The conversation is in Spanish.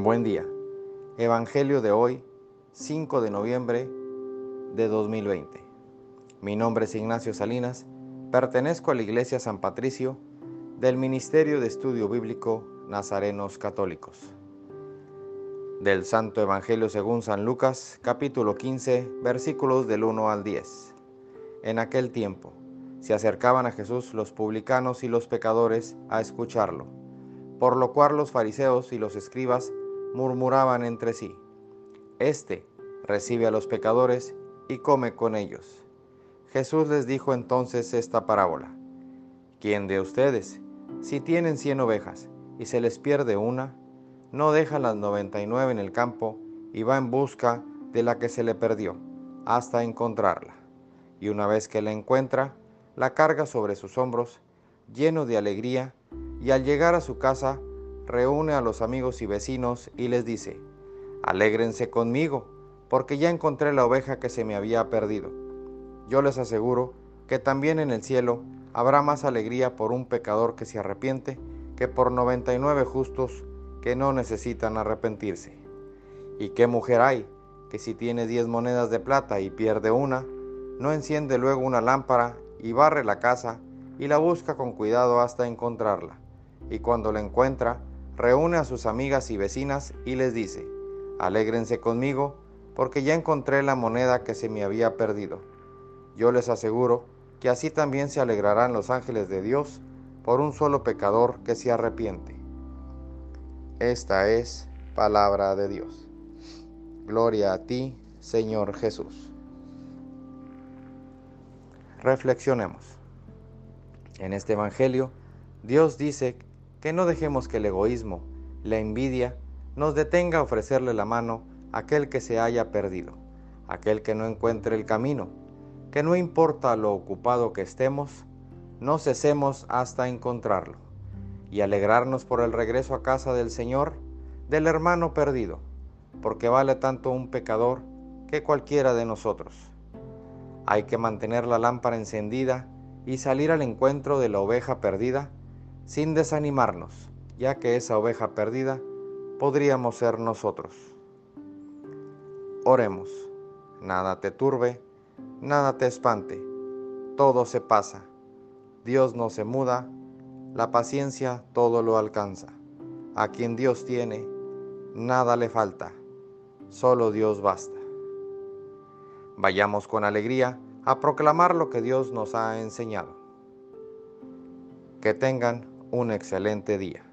Buen día. Evangelio de hoy, 5 de noviembre de 2020. Mi nombre es Ignacio Salinas, pertenezco a la Iglesia San Patricio del Ministerio de Estudio Bíblico Nazarenos Católicos. Del Santo Evangelio según San Lucas, capítulo 15, versículos del 1 al 10. En aquel tiempo se acercaban a Jesús los publicanos y los pecadores a escucharlo, por lo cual los fariseos y los escribas murmuraban entre sí, Este recibe a los pecadores y come con ellos. Jesús les dijo entonces esta parábola, ¿quién de ustedes, si tienen cien ovejas y se les pierde una, no deja las noventa y nueve en el campo y va en busca de la que se le perdió, hasta encontrarla? Y una vez que la encuentra, la carga sobre sus hombros, lleno de alegría, y al llegar a su casa, reúne a los amigos y vecinos y les dice, alégrense conmigo, porque ya encontré la oveja que se me había perdido. Yo les aseguro que también en el cielo habrá más alegría por un pecador que se arrepiente que por 99 justos que no necesitan arrepentirse. ¿Y qué mujer hay que si tiene 10 monedas de plata y pierde una, no enciende luego una lámpara y barre la casa y la busca con cuidado hasta encontrarla? Y cuando la encuentra, reúne a sus amigas y vecinas y les dice, alégrense conmigo porque ya encontré la moneda que se me había perdido. Yo les aseguro que así también se alegrarán los ángeles de Dios por un solo pecador que se arrepiente. Esta es palabra de Dios. Gloria a ti, Señor Jesús. Reflexionemos. En este Evangelio, Dios dice que no dejemos que el egoísmo, la envidia, nos detenga a ofrecerle la mano a aquel que se haya perdido, aquel que no encuentre el camino, que no importa lo ocupado que estemos, no cesemos hasta encontrarlo y alegrarnos por el regreso a casa del Señor, del hermano perdido, porque vale tanto un pecador que cualquiera de nosotros. Hay que mantener la lámpara encendida y salir al encuentro de la oveja perdida sin desanimarnos, ya que esa oveja perdida podríamos ser nosotros. Oremos, nada te turbe, nada te espante, todo se pasa, Dios no se muda, la paciencia todo lo alcanza. A quien Dios tiene, nada le falta, solo Dios basta. Vayamos con alegría a proclamar lo que Dios nos ha enseñado. Que tengan un excelente día.